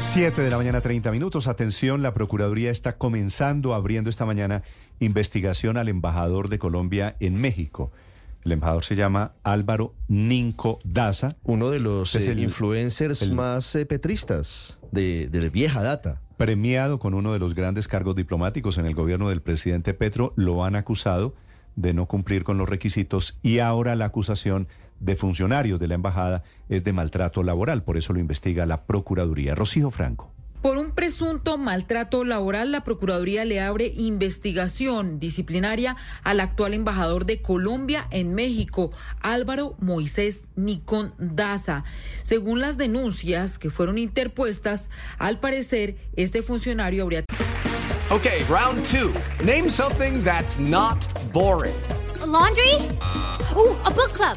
7 de la mañana, 30 minutos. Atención, la Procuraduría está comenzando, abriendo esta mañana, investigación al embajador de Colombia en México. El embajador se llama Álvaro Ninco Daza. Uno de los eh, el- influencers el- más eh, petristas de, de vieja data. premiado con uno de los grandes cargos diplomáticos en el gobierno del presidente Petro, lo han acusado de no cumplir con los requisitos y ahora la acusación de funcionarios de la embajada es de maltrato laboral, por eso lo investiga la Procuraduría. Rocío Franco. Por un presunto maltrato laboral, la Procuraduría le abre investigación disciplinaria al actual embajador de Colombia en México, Álvaro Moisés Nicón Daza. Según las denuncias que fueron interpuestas, al parecer este funcionario habría Okay, round two. Name something that's not boring. A laundry? Ooh, a book club.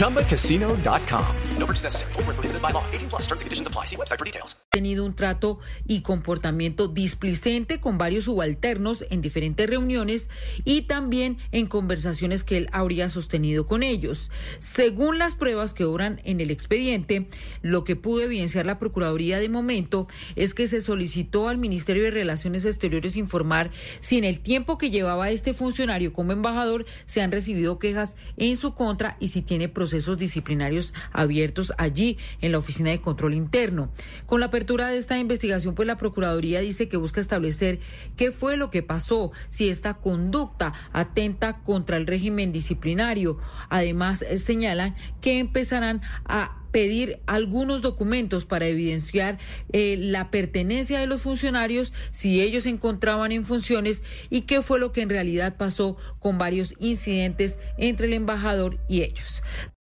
ChumbaCasino.com. No purchase necessary. Where prohibited by law. 18 plus terms and conditions apply. See website for details. tenido un trato y comportamiento displicente con varios subalternos en diferentes reuniones y también en conversaciones que él habría sostenido con ellos. Según las pruebas que obran en el expediente, lo que pudo evidenciar la Procuraduría de momento es que se solicitó al Ministerio de Relaciones Exteriores informar si en el tiempo que llevaba este funcionario como embajador se han recibido quejas en su contra y si tiene procesos disciplinarios abiertos allí en la Oficina de Control Interno. Con la apertura de esta investigación, pues la Procuraduría dice que busca establecer qué fue lo que pasó, si esta conducta atenta contra el régimen disciplinario. Además, eh, señalan que empezarán a pedir algunos documentos para evidenciar eh, la pertenencia de los funcionarios, si ellos se encontraban en funciones y qué fue lo que en realidad pasó con varios incidentes entre el embajador y ellos.